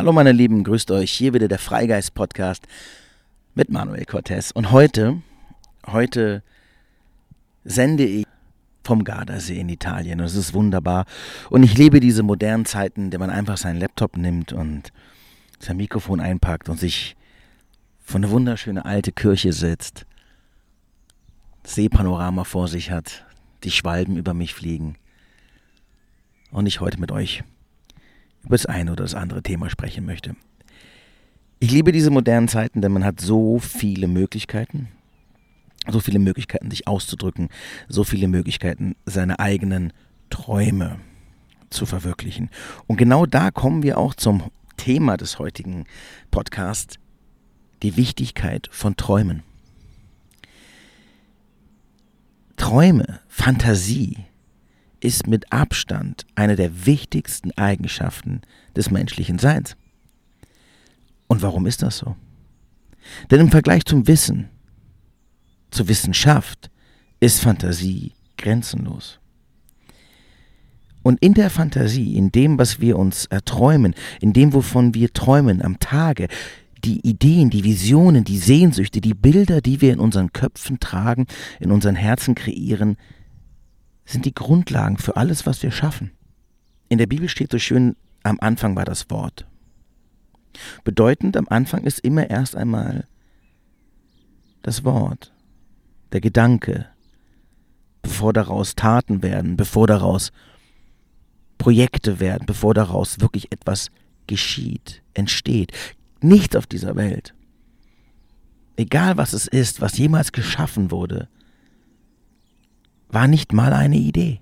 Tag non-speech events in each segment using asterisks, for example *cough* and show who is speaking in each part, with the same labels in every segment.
Speaker 1: Hallo meine Lieben, grüßt euch. Hier wieder der Freigeist Podcast mit Manuel Cortez. Und heute, heute sende ich vom Gardasee in Italien. Und es ist wunderbar. Und ich liebe diese modernen Zeiten, in denen man einfach seinen Laptop nimmt und sein Mikrofon einpackt und sich vor eine wunderschöne alte Kirche sitzt, Seepanorama vor sich hat, die Schwalben über mich fliegen und ich heute mit euch über das eine oder das andere Thema sprechen möchte. Ich liebe diese modernen Zeiten, denn man hat so viele Möglichkeiten, so viele Möglichkeiten, sich auszudrücken, so viele Möglichkeiten, seine eigenen Träume zu verwirklichen. Und genau da kommen wir auch zum Thema des heutigen Podcasts, die Wichtigkeit von Träumen. Träume, Fantasie ist mit Abstand eine der wichtigsten Eigenschaften des menschlichen Seins. Und warum ist das so? Denn im Vergleich zum Wissen, zur Wissenschaft, ist Fantasie grenzenlos. Und in der Fantasie, in dem, was wir uns erträumen, in dem, wovon wir träumen am Tage, die Ideen, die Visionen, die Sehnsüchte, die Bilder, die wir in unseren Köpfen tragen, in unseren Herzen kreieren, sind die Grundlagen für alles, was wir schaffen. In der Bibel steht so schön, am Anfang war das Wort. Bedeutend, am Anfang ist immer erst einmal das Wort, der Gedanke, bevor daraus Taten werden, bevor daraus Projekte werden, bevor daraus wirklich etwas geschieht, entsteht. Nichts auf dieser Welt, egal was es ist, was jemals geschaffen wurde, war nicht mal eine Idee,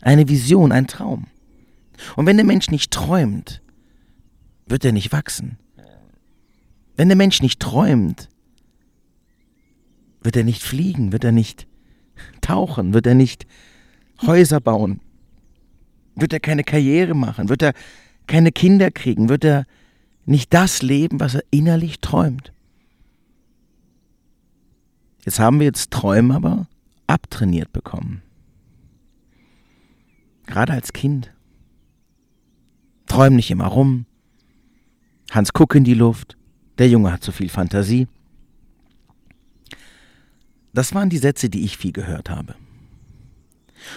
Speaker 1: eine Vision, ein Traum. Und wenn der Mensch nicht träumt, wird er nicht wachsen. Wenn der Mensch nicht träumt, wird er nicht fliegen, wird er nicht tauchen, wird er nicht Häuser bauen, wird er keine Karriere machen, wird er keine Kinder kriegen, wird er nicht das leben, was er innerlich träumt. Jetzt haben wir jetzt Träume aber abtrainiert bekommen. Gerade als Kind. Träum nicht immer rum. Hans guck in die Luft. Der Junge hat zu viel Fantasie. Das waren die Sätze, die ich viel gehört habe.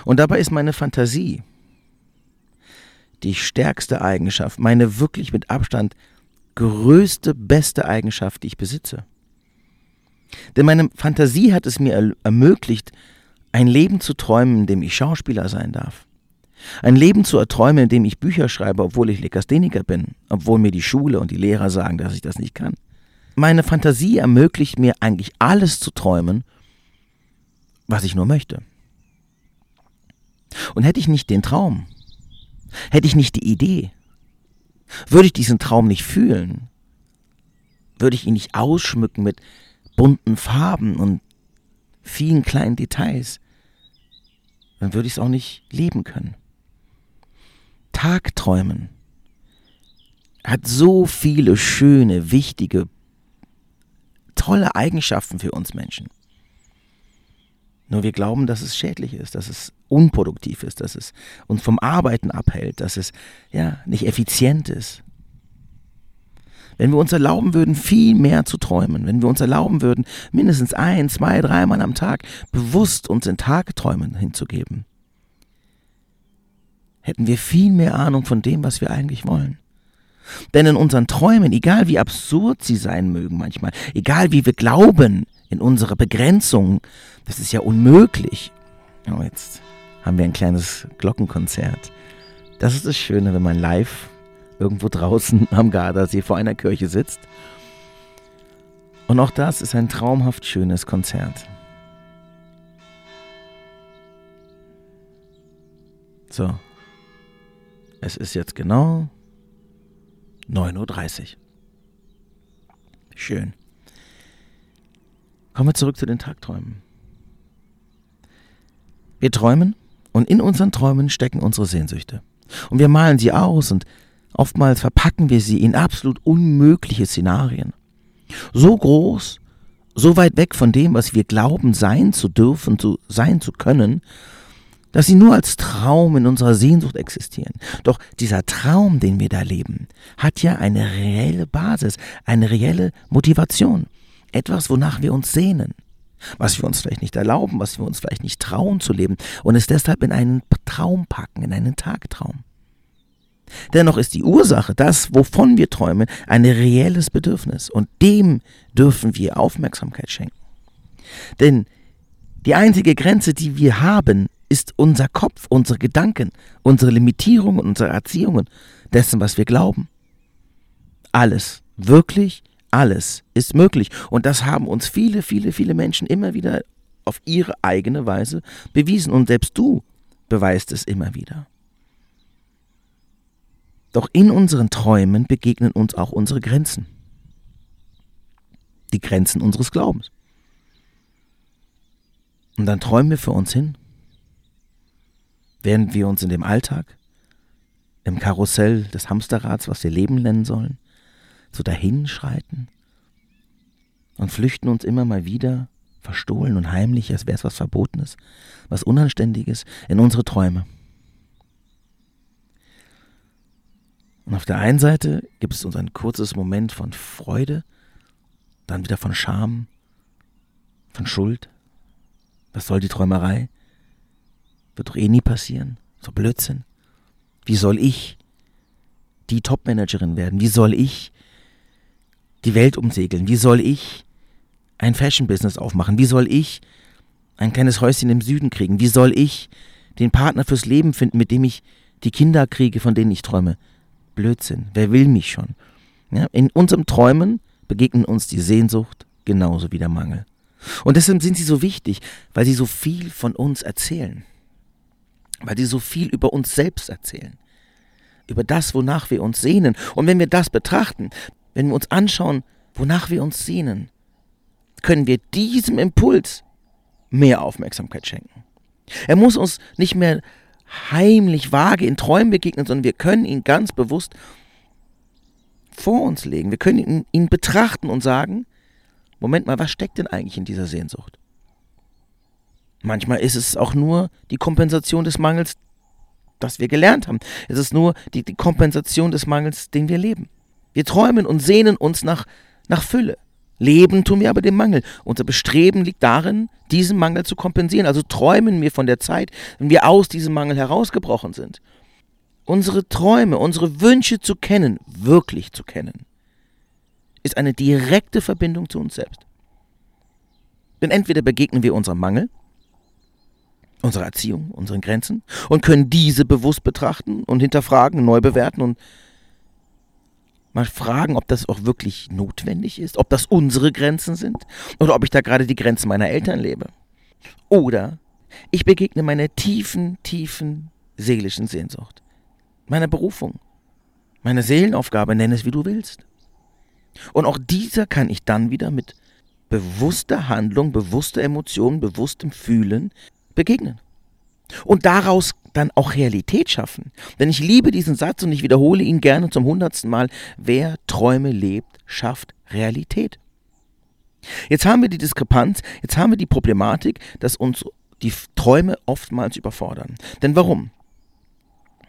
Speaker 1: Und dabei ist meine Fantasie die stärkste Eigenschaft, meine wirklich mit Abstand größte, beste Eigenschaft, die ich besitze. Denn meine Fantasie hat es mir ermöglicht, ein Leben zu träumen, in dem ich Schauspieler sein darf. Ein Leben zu erträumen, in dem ich Bücher schreibe, obwohl ich Lekastheniker bin, obwohl mir die Schule und die Lehrer sagen, dass ich das nicht kann. Meine Fantasie ermöglicht mir eigentlich alles zu träumen, was ich nur möchte. Und hätte ich nicht den Traum, hätte ich nicht die Idee, würde ich diesen Traum nicht fühlen, würde ich ihn nicht ausschmücken mit bunten Farben und vielen kleinen Details, dann würde ich es auch nicht leben können. Tagträumen hat so viele schöne, wichtige, tolle Eigenschaften für uns Menschen. Nur wir glauben, dass es schädlich ist, dass es unproduktiv ist, dass es uns vom Arbeiten abhält, dass es ja nicht effizient ist. Wenn wir uns erlauben würden, viel mehr zu träumen, wenn wir uns erlauben würden, mindestens ein, zwei, dreimal am Tag bewusst uns in Tagträumen hinzugeben, hätten wir viel mehr Ahnung von dem, was wir eigentlich wollen. Denn in unseren Träumen, egal wie absurd sie sein mögen manchmal, egal wie wir glauben in unsere Begrenzung, das ist ja unmöglich. Oh, jetzt haben wir ein kleines Glockenkonzert. Das ist das Schöne, wenn man live irgendwo draußen *laughs* am Gardasee vor einer Kirche sitzt. Und auch das ist ein traumhaft schönes Konzert. So, es ist jetzt genau 9.30 Uhr. Schön. Kommen wir zurück zu den Tagträumen. Wir träumen und in unseren Träumen stecken unsere Sehnsüchte. Und wir malen sie aus und Oftmals verpacken wir sie in absolut unmögliche Szenarien. So groß, so weit weg von dem, was wir glauben sein zu dürfen, zu sein zu können, dass sie nur als Traum in unserer Sehnsucht existieren. Doch dieser Traum, den wir da leben, hat ja eine reelle Basis, eine reelle Motivation. Etwas, wonach wir uns sehnen. Was wir uns vielleicht nicht erlauben, was wir uns vielleicht nicht trauen zu leben und es deshalb in einen Traum packen, in einen Tagtraum. Dennoch ist die Ursache, das, wovon wir träumen, ein reelles Bedürfnis und dem dürfen wir Aufmerksamkeit schenken. Denn die einzige Grenze, die wir haben, ist unser Kopf, unsere Gedanken, unsere Limitierungen, unsere Erziehungen dessen, was wir glauben. Alles, wirklich alles ist möglich. Und das haben uns viele, viele, viele Menschen immer wieder auf ihre eigene Weise bewiesen. Und selbst du beweist es immer wieder. Doch in unseren Träumen begegnen uns auch unsere Grenzen. Die Grenzen unseres Glaubens. Und dann träumen wir für uns hin, während wir uns in dem Alltag, im Karussell des Hamsterrads, was wir Leben nennen sollen, so dahinschreiten und flüchten uns immer mal wieder, verstohlen und heimlich, als wäre es was Verbotenes, was Unanständiges, in unsere Träume. Und auf der einen Seite gibt es uns ein kurzes Moment von Freude, dann wieder von Scham, von Schuld, was soll die Träumerei? Wird doch eh nie passieren. So Blödsinn. Wie soll ich die Topmanagerin werden? Wie soll ich die Welt umsegeln? Wie soll ich ein Fashion-Business aufmachen? Wie soll ich ein kleines Häuschen im Süden kriegen? Wie soll ich den Partner fürs Leben finden, mit dem ich die Kinder kriege, von denen ich träume? Blödsinn. Wer will mich schon? Ja, in unserem Träumen begegnen uns die Sehnsucht genauso wie der Mangel. Und deshalb sind sie so wichtig, weil sie so viel von uns erzählen. Weil sie so viel über uns selbst erzählen. Über das, wonach wir uns sehnen. Und wenn wir das betrachten, wenn wir uns anschauen, wonach wir uns sehnen, können wir diesem Impuls mehr Aufmerksamkeit schenken. Er muss uns nicht mehr heimlich vage in Träumen begegnen, sondern wir können ihn ganz bewusst vor uns legen. Wir können ihn, ihn betrachten und sagen, Moment mal, was steckt denn eigentlich in dieser Sehnsucht? Manchmal ist es auch nur die Kompensation des Mangels, das wir gelernt haben. Es ist nur die, die Kompensation des Mangels, den wir leben. Wir träumen und sehnen uns nach, nach Fülle. Leben tun wir aber dem Mangel. Unser Bestreben liegt darin, diesen Mangel zu kompensieren. Also träumen wir von der Zeit, wenn wir aus diesem Mangel herausgebrochen sind. Unsere Träume, unsere Wünsche zu kennen, wirklich zu kennen, ist eine direkte Verbindung zu uns selbst. Denn entweder begegnen wir unserem Mangel, unserer Erziehung, unseren Grenzen und können diese bewusst betrachten und hinterfragen, neu bewerten und mal fragen, ob das auch wirklich notwendig ist, ob das unsere Grenzen sind oder ob ich da gerade die Grenzen meiner Eltern lebe. Oder ich begegne meiner tiefen, tiefen seelischen Sehnsucht, meiner Berufung, meiner Seelenaufgabe, nenn es wie du willst. Und auch dieser kann ich dann wieder mit bewusster Handlung, bewusster Emotion, bewusstem Fühlen begegnen. Und daraus dann auch Realität schaffen. Denn ich liebe diesen Satz und ich wiederhole ihn gerne zum hundertsten Mal. Wer Träume lebt, schafft Realität. Jetzt haben wir die Diskrepanz, jetzt haben wir die Problematik, dass uns die Träume oftmals überfordern. Denn warum?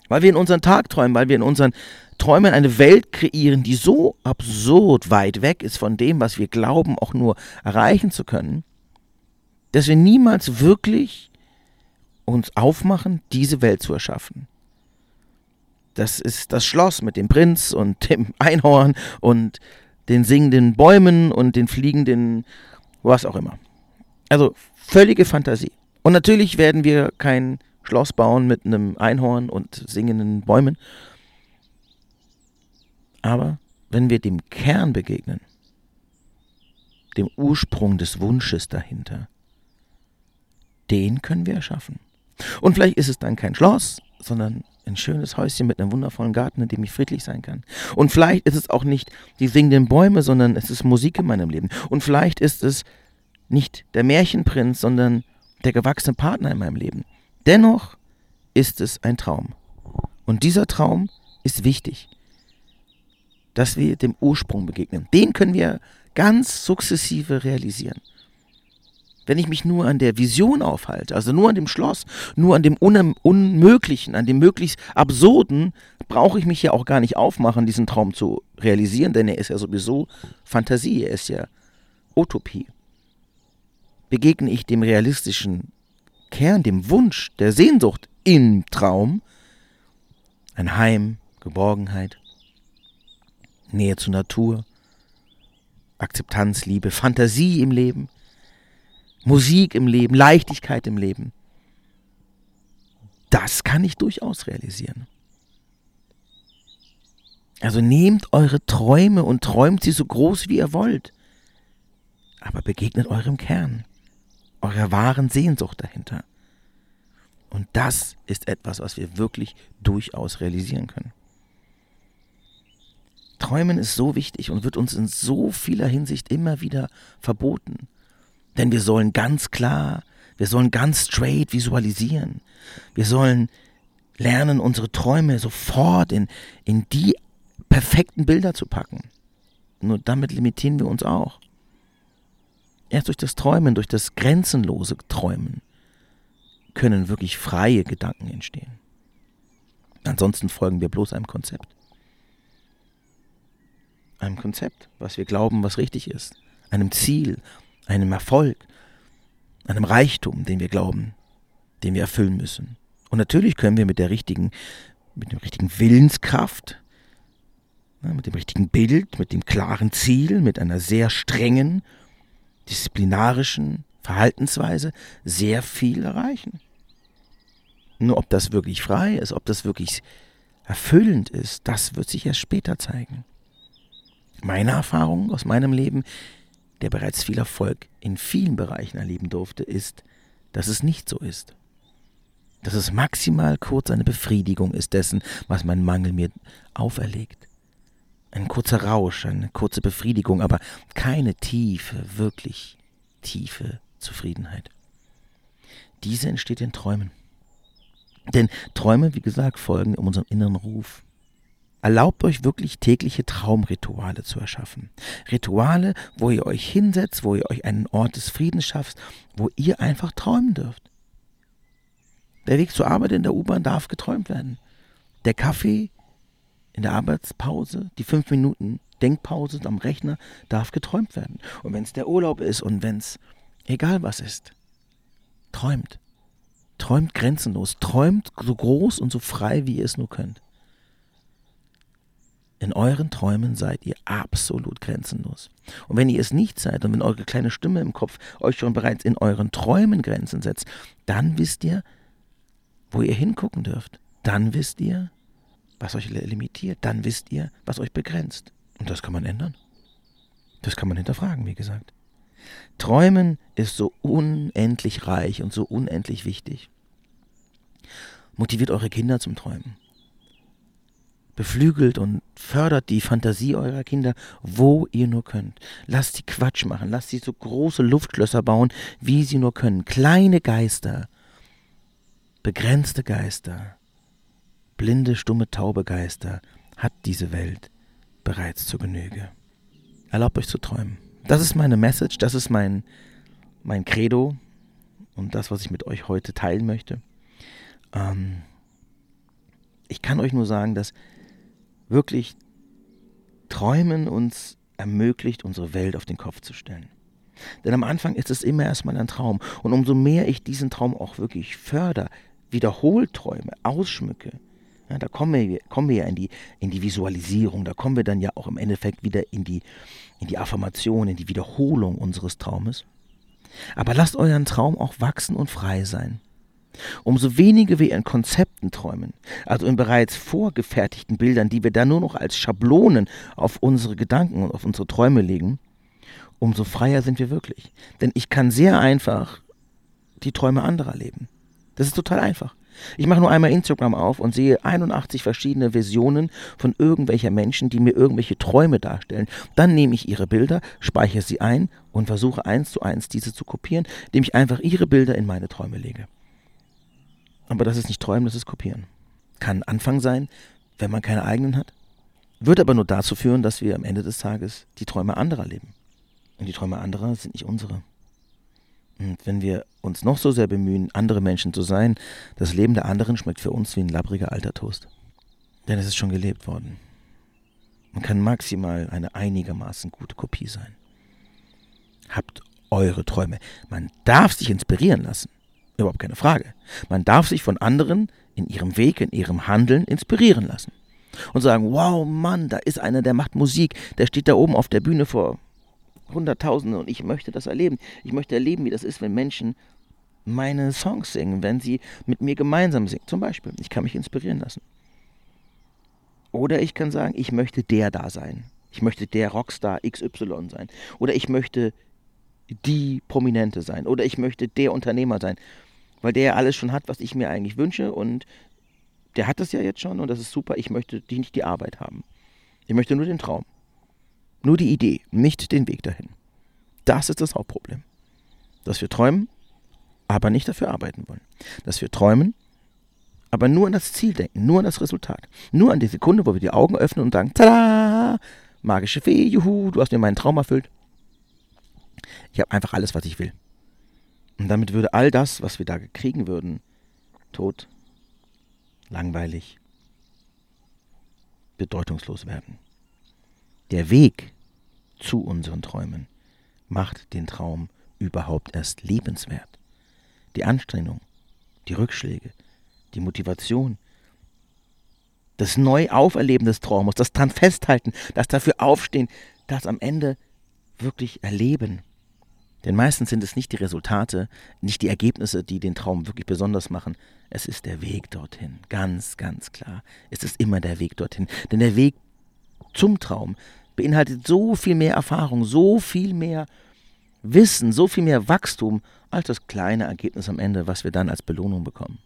Speaker 1: Weil wir in unseren Tagträumen, weil wir in unseren Träumen eine Welt kreieren, die so absurd weit weg ist von dem, was wir glauben, auch nur erreichen zu können, dass wir niemals wirklich uns aufmachen, diese Welt zu erschaffen. Das ist das Schloss mit dem Prinz und *laughs* dem Einhorn und den singenden Bäumen und den fliegenden, was auch immer. Also völlige Fantasie. Und natürlich werden wir kein Schloss bauen mit einem Einhorn und singenden Bäumen, aber wenn wir dem Kern begegnen, dem Ursprung des Wunsches dahinter, den können wir erschaffen. Und vielleicht ist es dann kein Schloss, sondern ein schönes Häuschen mit einem wundervollen Garten, in dem ich friedlich sein kann. Und vielleicht ist es auch nicht die singenden Bäume, sondern es ist Musik in meinem Leben. Und vielleicht ist es nicht der Märchenprinz, sondern der gewachsene Partner in meinem Leben. Dennoch ist es ein Traum. Und dieser Traum ist wichtig dass wir dem Ursprung begegnen. Den können wir ganz sukzessive realisieren. Wenn ich mich nur an der Vision aufhalte, also nur an dem Schloss, nur an dem Un Unmöglichen, an dem möglichst Absurden, brauche ich mich ja auch gar nicht aufmachen, diesen Traum zu realisieren, denn er ist ja sowieso Fantasie, er ist ja Utopie. Begegne ich dem realistischen Kern, dem Wunsch, der Sehnsucht im Traum, ein Heim, Geborgenheit, Nähe zur Natur, Akzeptanz, Liebe, Fantasie im Leben, Musik im Leben, Leichtigkeit im Leben. Das kann ich durchaus realisieren. Also nehmt eure Träume und träumt sie so groß, wie ihr wollt. Aber begegnet eurem Kern, eurer wahren Sehnsucht dahinter. Und das ist etwas, was wir wirklich durchaus realisieren können. Träumen ist so wichtig und wird uns in so vieler Hinsicht immer wieder verboten. Denn wir sollen ganz klar, wir sollen ganz straight visualisieren. Wir sollen lernen, unsere Träume sofort in, in die perfekten Bilder zu packen. Nur damit limitieren wir uns auch. Erst durch das Träumen, durch das grenzenlose Träumen können wirklich freie Gedanken entstehen. Ansonsten folgen wir bloß einem Konzept einem Konzept, was wir glauben, was richtig ist, einem Ziel, einem Erfolg, einem Reichtum, den wir glauben, den wir erfüllen müssen. Und natürlich können wir mit der richtigen, mit der richtigen Willenskraft, mit dem richtigen Bild, mit dem klaren Ziel, mit einer sehr strengen, disziplinarischen Verhaltensweise sehr viel erreichen. Nur ob das wirklich frei ist, ob das wirklich erfüllend ist, das wird sich erst später zeigen. Meine Erfahrung aus meinem Leben, der bereits viel Erfolg in vielen Bereichen erleben durfte, ist, dass es nicht so ist. Dass es maximal kurz eine Befriedigung ist dessen, was mein Mangel mir auferlegt. Ein kurzer Rausch, eine kurze Befriedigung, aber keine tiefe, wirklich tiefe Zufriedenheit. Diese entsteht in Träumen. Denn Träume, wie gesagt, folgen um unseren inneren Ruf. Erlaubt euch wirklich tägliche Traumrituale zu erschaffen. Rituale, wo ihr euch hinsetzt, wo ihr euch einen Ort des Friedens schafft, wo ihr einfach träumen dürft. Der Weg zur Arbeit in der U-Bahn darf geträumt werden. Der Kaffee in der Arbeitspause, die fünf Minuten Denkpause am Rechner darf geträumt werden. Und wenn es der Urlaub ist und wenn es egal was ist, träumt. Träumt grenzenlos. Träumt so groß und so frei, wie ihr es nur könnt. In euren Träumen seid ihr absolut grenzenlos. Und wenn ihr es nicht seid und wenn eure kleine Stimme im Kopf euch schon bereits in euren Träumen Grenzen setzt, dann wisst ihr, wo ihr hingucken dürft. Dann wisst ihr, was euch limitiert. Dann wisst ihr, was euch begrenzt. Und das kann man ändern. Das kann man hinterfragen, wie gesagt. Träumen ist so unendlich reich und so unendlich wichtig. Motiviert eure Kinder zum Träumen beflügelt und fördert die Fantasie eurer Kinder, wo ihr nur könnt. Lasst sie Quatsch machen, lasst sie so große Luftschlösser bauen, wie sie nur können. Kleine Geister, begrenzte Geister, blinde, stumme, taube Geister hat diese Welt bereits zur Genüge. Erlaubt euch zu träumen. Das ist meine Message, das ist mein, mein Credo und das, was ich mit euch heute teilen möchte. Ähm, ich kann euch nur sagen, dass wirklich Träumen uns ermöglicht, unsere Welt auf den Kopf zu stellen. Denn am Anfang ist es immer erstmal ein Traum. Und umso mehr ich diesen Traum auch wirklich förder, wiederholt träume, ausschmücke, ja, da kommen wir, kommen wir ja in die, in die Visualisierung, da kommen wir dann ja auch im Endeffekt wieder in die, in die Affirmation, in die Wiederholung unseres Traumes. Aber lasst euren Traum auch wachsen und frei sein. Umso weniger wir in Konzepten träumen, also in bereits vorgefertigten Bildern, die wir dann nur noch als Schablonen auf unsere Gedanken und auf unsere Träume legen, umso freier sind wir wirklich. Denn ich kann sehr einfach die Träume anderer leben. Das ist total einfach. Ich mache nur einmal Instagram auf und sehe 81 verschiedene Versionen von irgendwelcher Menschen, die mir irgendwelche Träume darstellen. Dann nehme ich ihre Bilder, speichere sie ein und versuche eins zu eins diese zu kopieren, indem ich einfach ihre Bilder in meine Träume lege. Aber das ist nicht träumen, das ist kopieren. Kann ein Anfang sein, wenn man keine eigenen hat. Wird aber nur dazu führen, dass wir am Ende des Tages die Träume anderer leben. Und die Träume anderer sind nicht unsere. Und wenn wir uns noch so sehr bemühen, andere Menschen zu sein, das Leben der anderen schmeckt für uns wie ein labbriger alter Toast. Denn es ist schon gelebt worden. Man kann maximal eine einigermaßen gute Kopie sein. Habt eure Träume. Man darf sich inspirieren lassen. Überhaupt keine Frage. Man darf sich von anderen in ihrem Weg, in ihrem Handeln inspirieren lassen. Und sagen, wow, Mann, da ist einer, der macht Musik, der steht da oben auf der Bühne vor Hunderttausenden und ich möchte das erleben. Ich möchte erleben, wie das ist, wenn Menschen meine Songs singen, wenn sie mit mir gemeinsam singen. Zum Beispiel, ich kann mich inspirieren lassen. Oder ich kann sagen, ich möchte der da sein. Ich möchte der Rockstar XY sein. Oder ich möchte die Prominente sein. Oder ich möchte der Unternehmer sein. Weil der ja alles schon hat, was ich mir eigentlich wünsche. Und der hat das ja jetzt schon und das ist super. Ich möchte nicht die Arbeit haben. Ich möchte nur den Traum. Nur die Idee, nicht den Weg dahin. Das ist das Hauptproblem. Dass wir träumen, aber nicht dafür arbeiten wollen. Dass wir träumen, aber nur an das Ziel denken, nur an das Resultat. Nur an die Sekunde, wo wir die Augen öffnen und sagen, tada, magische Fee, juhu, du hast mir meinen Traum erfüllt. Ich habe einfach alles, was ich will. Und damit würde all das, was wir da kriegen würden, tot, langweilig, bedeutungslos werden. Der Weg zu unseren Träumen macht den Traum überhaupt erst lebenswert. Die Anstrengung, die Rückschläge, die Motivation, das Neuauferleben des Traumes, das dran festhalten, das dafür aufstehen, das am Ende wirklich erleben. Denn meistens sind es nicht die Resultate, nicht die Ergebnisse, die den Traum wirklich besonders machen. Es ist der Weg dorthin. Ganz, ganz klar. Es ist immer der Weg dorthin. Denn der Weg zum Traum beinhaltet so viel mehr Erfahrung, so viel mehr Wissen, so viel mehr Wachstum als das kleine Ergebnis am Ende, was wir dann als Belohnung bekommen.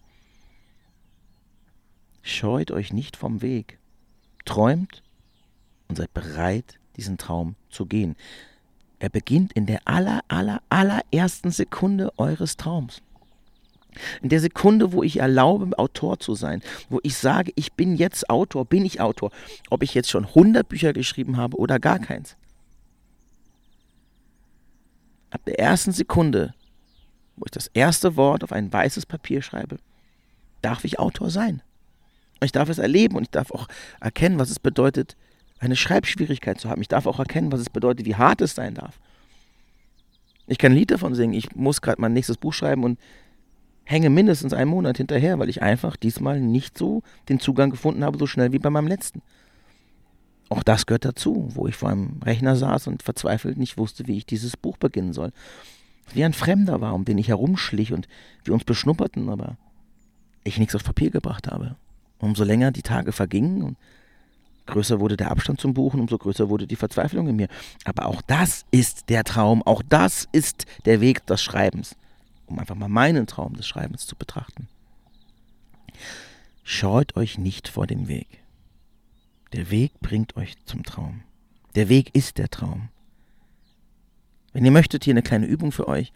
Speaker 1: Scheut euch nicht vom Weg. Träumt und seid bereit, diesen Traum zu gehen. Er beginnt in der aller, aller, allerersten Sekunde eures Traums. In der Sekunde, wo ich erlaube, Autor zu sein, wo ich sage, ich bin jetzt Autor, bin ich Autor, ob ich jetzt schon 100 Bücher geschrieben habe oder gar keins. Ab der ersten Sekunde, wo ich das erste Wort auf ein weißes Papier schreibe, darf ich Autor sein. Ich darf es erleben und ich darf auch erkennen, was es bedeutet, eine Schreibschwierigkeit zu haben. Ich darf auch erkennen, was es bedeutet, wie hart es sein darf. Ich kann ein Lied davon singen. Ich muss gerade mein nächstes Buch schreiben und hänge mindestens einen Monat hinterher, weil ich einfach diesmal nicht so den Zugang gefunden habe, so schnell wie bei meinem letzten. Auch das gehört dazu, wo ich vor einem Rechner saß und verzweifelt nicht wusste, wie ich dieses Buch beginnen soll. Wie ein Fremder war, um den ich herumschlich und wir uns beschnupperten, aber ich nichts aufs Papier gebracht habe. Umso länger die Tage vergingen und größer wurde der Abstand zum Buchen, umso größer wurde die Verzweiflung in mir. Aber auch das ist der Traum, auch das ist der Weg des Schreibens um einfach mal meinen Traum des Schreibens zu betrachten. Scheut euch nicht vor dem Weg. Der Weg bringt euch zum Traum. Der Weg ist der Traum. Wenn ihr möchtet, hier eine kleine Übung für euch.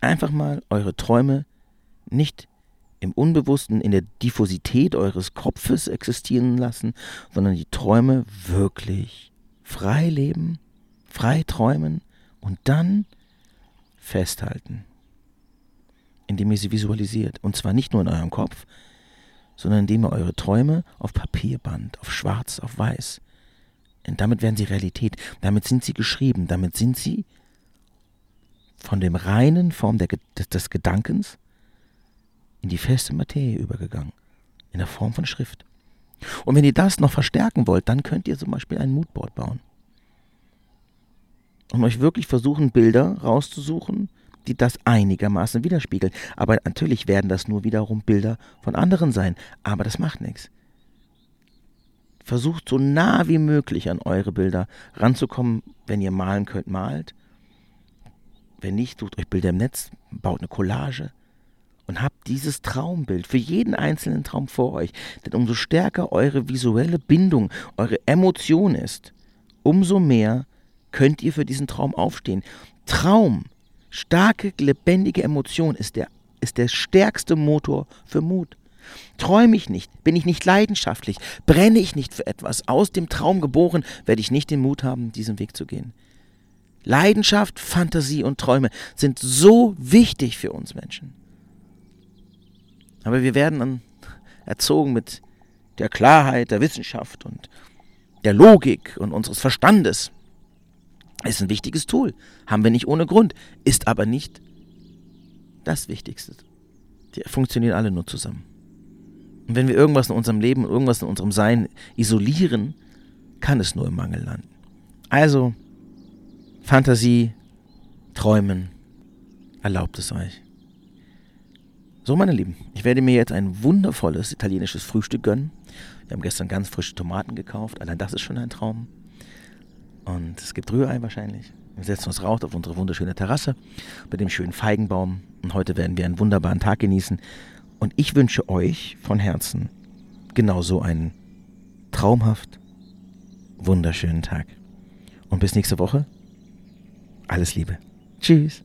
Speaker 1: Einfach mal eure Träume nicht im Unbewussten, in der Diffusität eures Kopfes existieren lassen, sondern die Träume wirklich frei leben, frei träumen und dann festhalten indem ihr sie visualisiert. Und zwar nicht nur in eurem Kopf, sondern indem ihr eure Träume auf Papier bandt, auf schwarz, auf weiß. Und damit werden sie Realität. Damit sind sie geschrieben. Damit sind sie von dem reinen Form der, des, des Gedankens in die feste Materie übergegangen. In der Form von Schrift. Und wenn ihr das noch verstärken wollt, dann könnt ihr zum Beispiel ein Moodboard bauen. Und euch wirklich versuchen, Bilder rauszusuchen, die das einigermaßen widerspiegeln. Aber natürlich werden das nur wiederum Bilder von anderen sein. Aber das macht nichts. Versucht so nah wie möglich an eure Bilder ranzukommen. Wenn ihr malen könnt, malt. Wenn nicht, sucht euch Bilder im Netz, baut eine Collage und habt dieses Traumbild für jeden einzelnen Traum vor euch. Denn umso stärker eure visuelle Bindung, eure Emotion ist, umso mehr könnt ihr für diesen Traum aufstehen. Traum Starke, lebendige Emotion ist der, ist der stärkste Motor für Mut. Träume ich nicht, bin ich nicht leidenschaftlich, brenne ich nicht für etwas, aus dem Traum geboren, werde ich nicht den Mut haben, diesen Weg zu gehen. Leidenschaft, Fantasie und Träume sind so wichtig für uns Menschen. Aber wir werden dann erzogen mit der Klarheit der Wissenschaft und der Logik und unseres Verstandes. Ist ein wichtiges Tool, haben wir nicht ohne Grund, ist aber nicht das Wichtigste. Die funktionieren alle nur zusammen. Und wenn wir irgendwas in unserem Leben, irgendwas in unserem Sein isolieren, kann es nur im Mangel landen. Also, Fantasie, Träumen, erlaubt es euch. So, meine Lieben, ich werde mir jetzt ein wundervolles italienisches Frühstück gönnen. Wir haben gestern ganz frische Tomaten gekauft. Allein das ist schon ein Traum. Und es gibt Rührei wahrscheinlich. Wir setzen uns raus auf unsere wunderschöne Terrasse mit dem schönen Feigenbaum. Und heute werden wir einen wunderbaren Tag genießen. Und ich wünsche euch von Herzen genauso einen traumhaft wunderschönen Tag. Und bis nächste Woche. Alles Liebe. Tschüss.